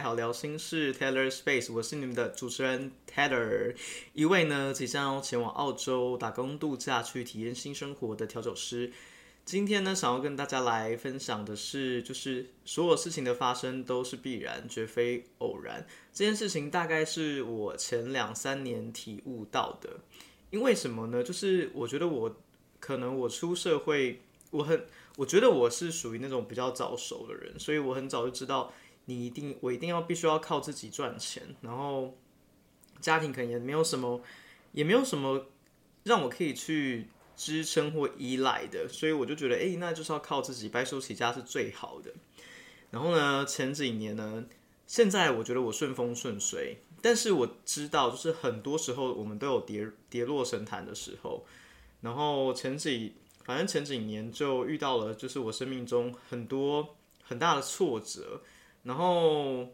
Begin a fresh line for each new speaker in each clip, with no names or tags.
好聊心事 Taylor Space，我是你们的主持人 Taylor，一位呢即将要前往澳洲打工度假去体验新生活的调酒师。今天呢，想要跟大家来分享的是，就是所有事情的发生都是必然，绝非偶然。这件事情大概是我前两三年体悟到的。因为什么呢？就是我觉得我可能我出社会，我很我觉得我是属于那种比较早熟的人，所以我很早就知道，你一定我一定要必须要靠自己赚钱，然后家庭可能也没有什么，也没有什么让我可以去。支撑或依赖的，所以我就觉得，哎，那就是要靠自己白手起家是最好的。然后呢，前几年呢，现在我觉得我顺风顺水，但是我知道，就是很多时候我们都有跌跌落神坛的时候。然后前几，反正前几年就遇到了，就是我生命中很多很大的挫折。然后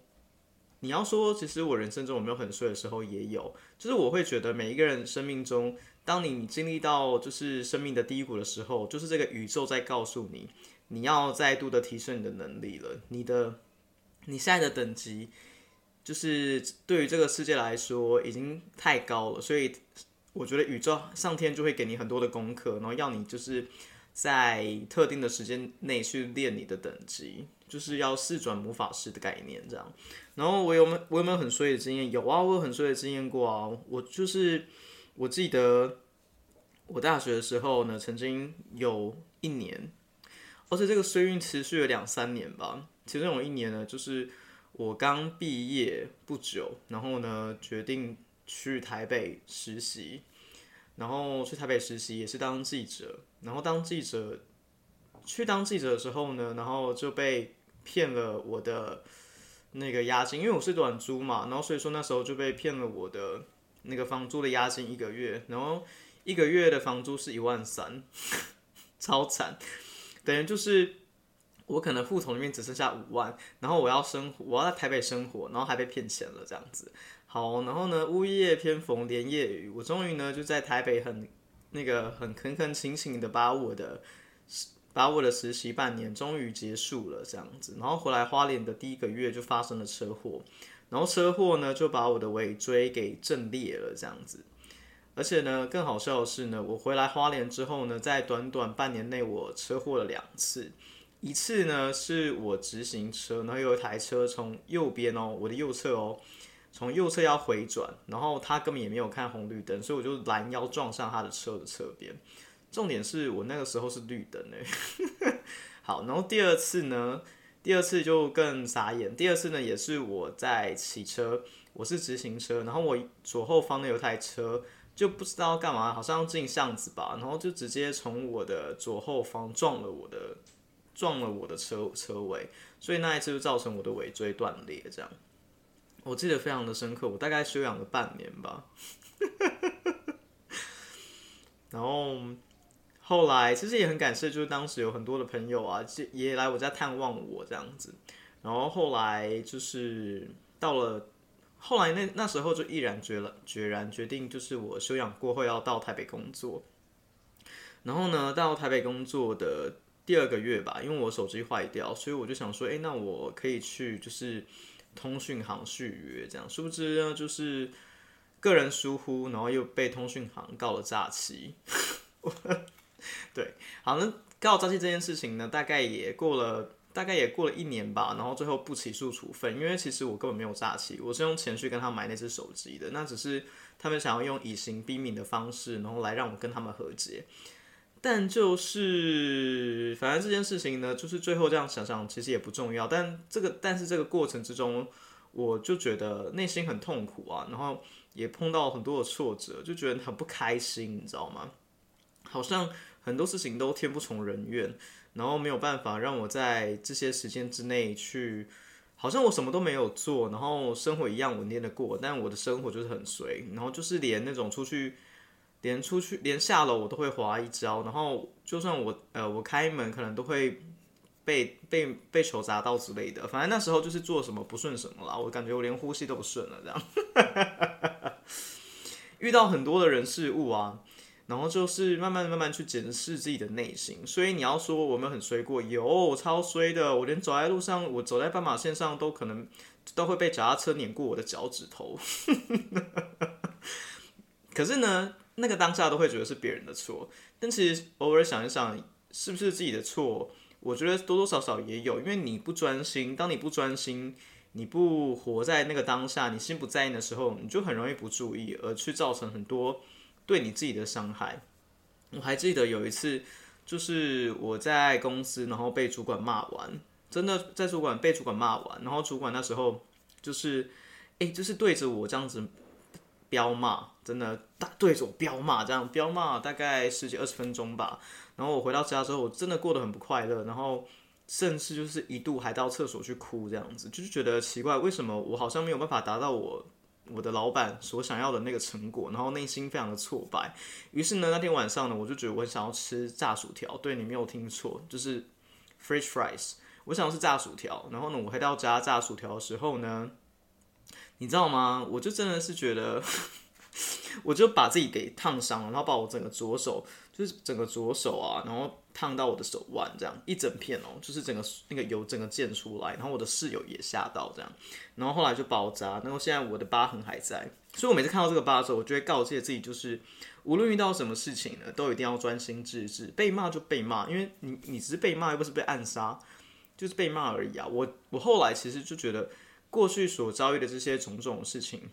你要说，其实我人生中有没有很衰的时候，也有。就是我会觉得每一个人生命中。当你经历到就是生命的低谷的时候，就是这个宇宙在告诉你，你要再度的提升你的能力了。你的你现在的等级，就是对于这个世界来说已经太高了，所以我觉得宇宙上天就会给你很多的功课，然后要你就是在特定的时间内去练你的等级，就是要四转魔法师的概念这样。然后我有没我有没有很衰的经验？有啊，我有很衰的经验过啊，我就是。我记得我大学的时候呢，曾经有一年，而且这个衰运持续了两三年吧。其中有一年呢，就是我刚毕业不久，然后呢决定去台北实习，然后去台北实习也是当记者，然后当记者去当记者的时候呢，然后就被骗了我的那个押金，因为我是短租嘛，然后所以说那时候就被骗了我的。那个房租的押金一个月，然后一个月的房租是一万三，超惨，等于就是我可能户头里面只剩下五万，然后我要生活，我要在台北生活，然后还被骗钱了这样子。好，然后呢，物业偏逢连夜雨，我终于呢就在台北很那个很恳恳勤勤的把我的把我的实习半年终于结束了这样子，然后回来花莲的第一个月就发生了车祸。然后车祸呢，就把我的尾椎给震裂了，这样子。而且呢，更好笑的是呢，我回来花莲之后呢，在短短半年内，我车祸了两次。一次呢，是我直行车，然后有一台车从右边哦，我的右侧哦，从右侧要回转，然后他根本也没有看红绿灯，所以我就拦腰撞上他的车的侧边。重点是我那个时候是绿灯诶。好，然后第二次呢？第二次就更傻眼。第二次呢，也是我在骑车，我是直行车，然后我左后方呢有台车，就不知道干嘛，好像进巷子吧，然后就直接从我的左后方撞了我的，撞了我的车车尾，所以那一次就造成我的尾椎断裂。这样，我记得非常的深刻，我大概休养了半年吧，然后。后来其实也很感谢，就是当时有很多的朋友啊，也来我家探望我这样子。然后后来就是到了后来那那时候就毅然决了决然决定，就是我休养过后要到台北工作。然后呢，到台北工作的第二个月吧，因为我手机坏掉，所以我就想说，哎，那我可以去就是通讯行续约这样。殊不知呢，就是个人疏忽，然后又被通讯行告了诈欺。对，好，那告诈欺这件事情呢，大概也过了，大概也过了一年吧，然后最后不起诉处分，因为其实我根本没有诈欺，我是用钱去跟他买那只手机的，那只是他们想要用以刑逼民的方式，然后来让我跟他们和解。但就是，反正这件事情呢，就是最后这样想想，其实也不重要。但这个，但是这个过程之中，我就觉得内心很痛苦啊，然后也碰到很多的挫折，就觉得很不开心，你知道吗？好像很多事情都天不从人愿，然后没有办法让我在这些时间之内去，好像我什么都没有做，然后生活一样稳定的过，但我的生活就是很随，然后就是连那种出去，连出去连下楼我都会滑一跤，然后就算我呃我开门可能都会被被被球砸到之类的，反正那时候就是做什么不顺什么啦，我感觉我连呼吸都不顺了这样，遇到很多的人事物啊。然后就是慢慢慢慢去检视自己的内心。所以你要说我们很衰过，有超衰的，我连走在路上，我走在斑马线上都可能都会被脚踏车碾过我的脚趾头。可是呢，那个当下都会觉得是别人的错，但其实偶尔想一想，是不是自己的错？我觉得多多少少也有，因为你不专心，当你不专心，你不活在那个当下，你心不在焉的时候，你就很容易不注意，而去造成很多对你自己的伤害。我还记得有一次，就是我在公司，然后被主管骂完，真的在主管被主管骂完，然后主管那时候就是，哎，就是对着我这样子。彪骂，真的大对着我彪骂，这样彪骂大概十几二十分钟吧。然后我回到家之后，我真的过得很不快乐，然后甚至就是一度还到厕所去哭，这样子就是觉得奇怪，为什么我好像没有办法达到我我的老板所想要的那个成果，然后内心非常的挫败。于是呢，那天晚上呢，我就觉得我想要吃炸薯条。对你没有听错，就是 French fries，我想要吃炸薯条。然后呢，我回到家炸薯条的时候呢。你知道吗？我就真的是觉得，我就把自己给烫伤了，然后把我整个左手，就是整个左手啊，然后烫到我的手腕，这样一整片哦，就是整个那个油整个溅出来，然后我的室友也吓到这样，然后后来就包扎，然后现在我的疤痕还在，所以我每次看到这个疤的时候，我就会告诫自己，就是无论遇到什么事情呢，都一定要专心致志，被骂就被骂，因为你你只是被骂，又不是被暗杀，就是被骂而已啊。我我后来其实就觉得。过去所遭遇的这些种种事情，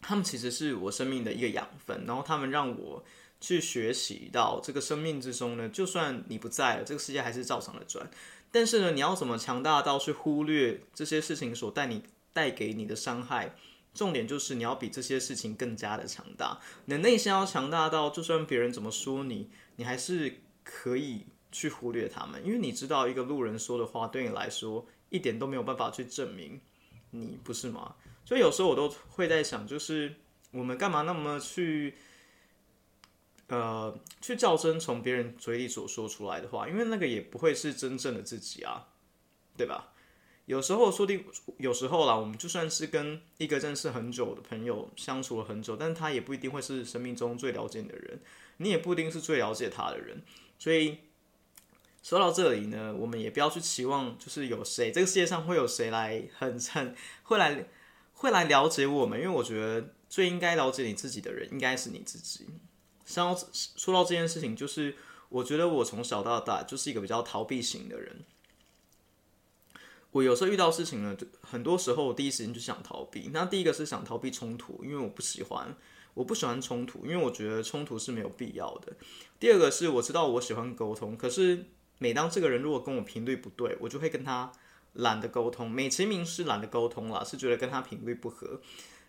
他们其实是我生命的一个养分，然后他们让我去学习到这个生命之中呢，就算你不在了，这个世界还是照常的转。但是呢，你要怎么强大到去忽略这些事情所带你带给你的伤害？重点就是你要比这些事情更加的强大，你的内心要强大到，就算别人怎么说你，你还是可以去忽略他们，因为你知道一个路人说的话对你来说一点都没有办法去证明。你不是吗？所以有时候我都会在想，就是我们干嘛那么去，呃，去较真从别人嘴里所说出来的话，因为那个也不会是真正的自己啊，对吧？有时候说定，有时候啦，我们就算是跟一个认识很久的朋友相处了很久，但他也不一定会是生命中最了解你的人，你也不一定是最了解他的人，所以。说到这里呢，我们也不要去期望，就是有谁这个世界上会有谁来很很会来会来了解我们，因为我觉得最应该了解你自己的人应该是你自己。像说到这件事情，就是我觉得我从小到大就是一个比较逃避型的人。我有时候遇到事情呢，很多时候我第一时间就想逃避。那第一个是想逃避冲突，因为我不喜欢，我不喜欢冲突，因为我觉得冲突是没有必要的。第二个是我知道我喜欢沟通，可是。每当这个人如果跟我频率不对，我就会跟他懒得沟通。美其名是懒得沟通了，是觉得跟他频率不合。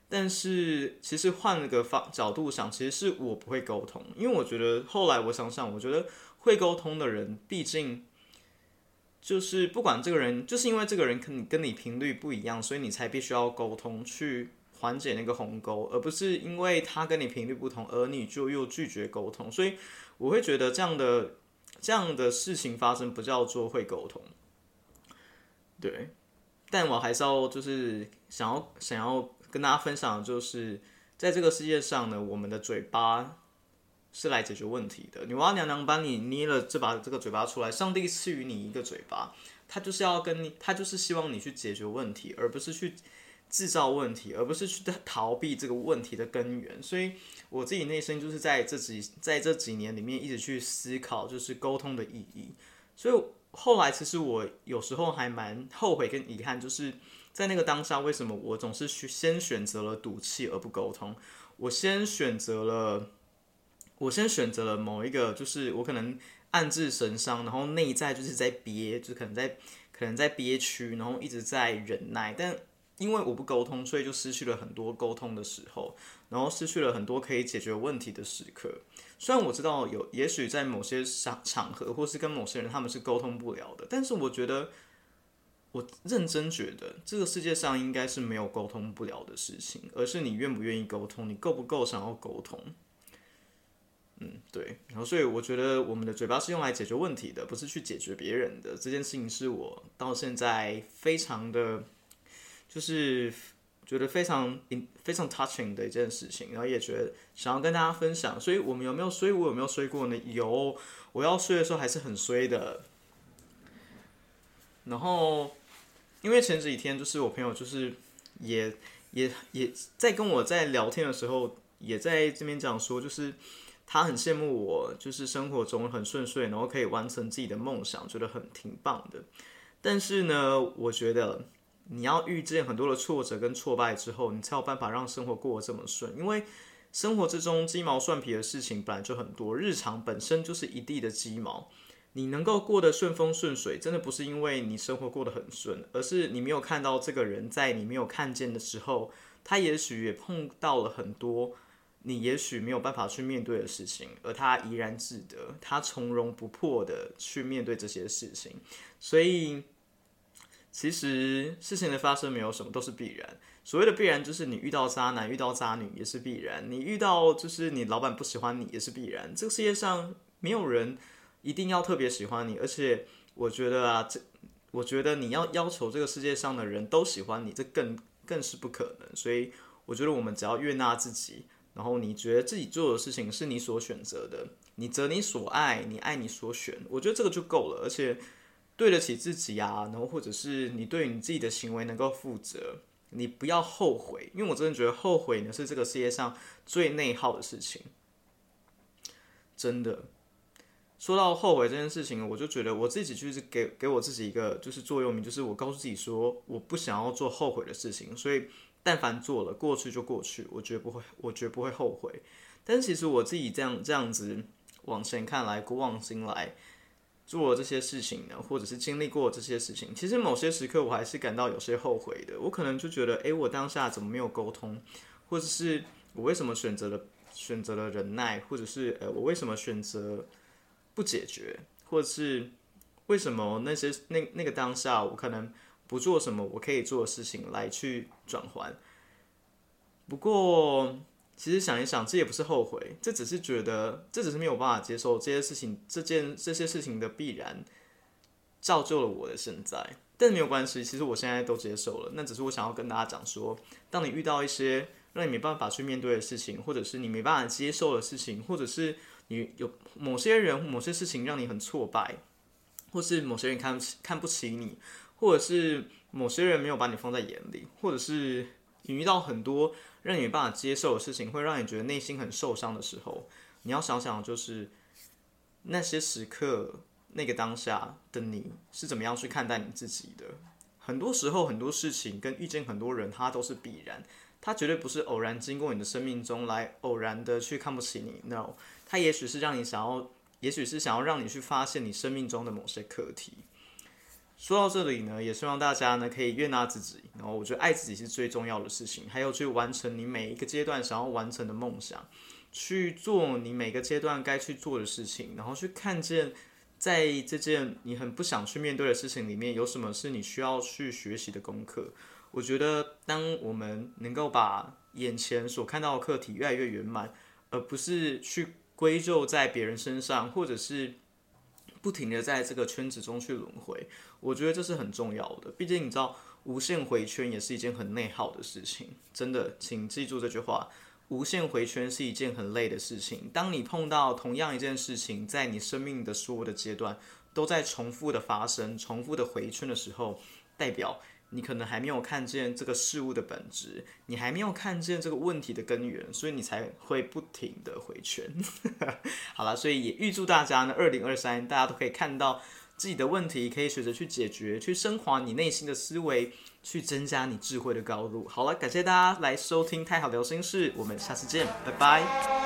但是其实换了个方角度想，其实是我不会沟通，因为我觉得后来我想想，我觉得会沟通的人，毕竟就是不管这个人，就是因为这个人跟你跟你频率不一样，所以你才必须要沟通去缓解那个鸿沟，而不是因为他跟你频率不同，而你就又拒绝沟通。所以我会觉得这样的。这样的事情发生不叫做会沟通，对，但我还是要就是想要想要跟大家分享，就是在这个世界上呢，我们的嘴巴是来解决问题的。女娲娘娘帮你捏了这把这个嘴巴出来，上帝赐予你一个嘴巴，他就是要跟你，他就是希望你去解决问题，而不是去。制造问题，而不是去逃避这个问题的根源。所以我自己内心就是在这几在这几年里面一直去思考，就是沟通的意义。所以后来其实我有时候还蛮后悔跟遗憾，就是在那个当下，为什么我总是去先选择了赌气而不沟通？我先选择了，我先选择了某一个，就是我可能暗自神伤，然后内在就是在憋，就可能在可能在憋屈，然后一直在忍耐，但。因为我不沟通，所以就失去了很多沟通的时候，然后失去了很多可以解决问题的时刻。虽然我知道有，也许在某些场场合，或是跟某些人他们是沟通不了的，但是我觉得，我认真觉得这个世界上应该是没有沟通不了的事情，而是你愿不愿意沟通，你够不够想要沟通。嗯，对。然后，所以我觉得我们的嘴巴是用来解决问题的，不是去解决别人的。这件事情是我到现在非常的。就是觉得非常非常 touching 的一件事情，然后也觉得想要跟大家分享。所以我们有没有所以？我有没有睡过呢？有，我要睡的时候还是很衰的。然后，因为前几天就是我朋友就是也也也在跟我在聊天的时候，也在这边讲说，就是他很羡慕我，就是生活中很顺遂，然后可以完成自己的梦想，觉得很挺棒的。但是呢，我觉得。你要遇见很多的挫折跟挫败之后，你才有办法让生活过得这么顺。因为生活之中鸡毛蒜皮的事情本来就很多，日常本身就是一地的鸡毛。你能够过得顺风顺水，真的不是因为你生活过得很顺，而是你没有看到这个人在你没有看见的时候，他也许也碰到了很多你也许没有办法去面对的事情，而他怡然自得，他从容不迫的去面对这些事情，所以。其实事情的发生没有什么，都是必然。所谓的必然，就是你遇到渣男、遇到渣女也是必然；你遇到就是你老板不喜欢你也是必然。这个世界上没有人一定要特别喜欢你，而且我觉得啊，这我觉得你要要求这个世界上的人都喜欢你，这更更是不可能。所以我觉得我们只要悦纳自己，然后你觉得自己做的事情是你所选择的，你择你所爱，你爱你所选，我觉得这个就够了，而且。对得起自己啊，然后或者是你对你自己的行为能够负责，你不要后悔，因为我真的觉得后悔呢是这个世界上最内耗的事情。真的，说到后悔这件事情，我就觉得我自己就是给给我自己一个就是座右铭，就是我告诉自己说，我不想要做后悔的事情，所以但凡做了，过去就过去，我绝不会，我绝不会后悔。但其实我自己这样这样子往前看来，古往今来。做了这些事情呢，或者是经历过这些事情，其实某些时刻我还是感到有些后悔的。我可能就觉得，诶，我当下怎么没有沟通，或者是我为什么选择了选择了忍耐，或者是呃，我为什么选择不解决，或者是为什么那些那那个当下我可能不做什么我可以做的事情来去转换。不过。其实想一想，这也不是后悔，这只是觉得，这只是没有办法接受这些事情，这件这些事情的必然，造就了我的现在。但没有关系，其实我现在都接受了。那只是我想要跟大家讲说，当你遇到一些让你没办法去面对的事情，或者是你没办法接受的事情，或者是你有某些人、某些事情让你很挫败，或是某些人看不起、看不起你，或者是某些人没有把你放在眼里，或者是你遇到很多。让你没办法接受的事情，会让你觉得内心很受伤的时候，你要想想，就是那些时刻，那个当下的你是怎么样去看待你自己的。很多时候，很多事情跟遇见很多人，它都是必然，它绝对不是偶然经过你的生命中来偶然的去看不起你。No，它也许是让你想要，也许是想要让你去发现你生命中的某些课题。说到这里呢，也希望大家呢可以悦纳自己，然后我觉得爱自己是最重要的事情，还有去完成你每一个阶段想要完成的梦想，去做你每个阶段该去做的事情，然后去看见在这件你很不想去面对的事情里面有什么是你需要去学习的功课。我觉得当我们能够把眼前所看到的课题越来越圆满，而不是去归咎在别人身上，或者是。不停的在这个圈子中去轮回，我觉得这是很重要的。毕竟你知道，无限回圈也是一件很内耗的事情。真的，请记住这句话：无限回圈是一件很累的事情。当你碰到同样一件事情，在你生命的所有的阶段都在重复的发生、重复的回圈的时候，代表。你可能还没有看见这个事物的本质，你还没有看见这个问题的根源，所以你才会不停的回圈。好了，所以也预祝大家呢，二零二三大家都可以看到自己的问题，可以学着去解决，去升华你内心的思维，去增加你智慧的高度。好了，感谢大家来收听太好聊心事，我们下次见，拜拜。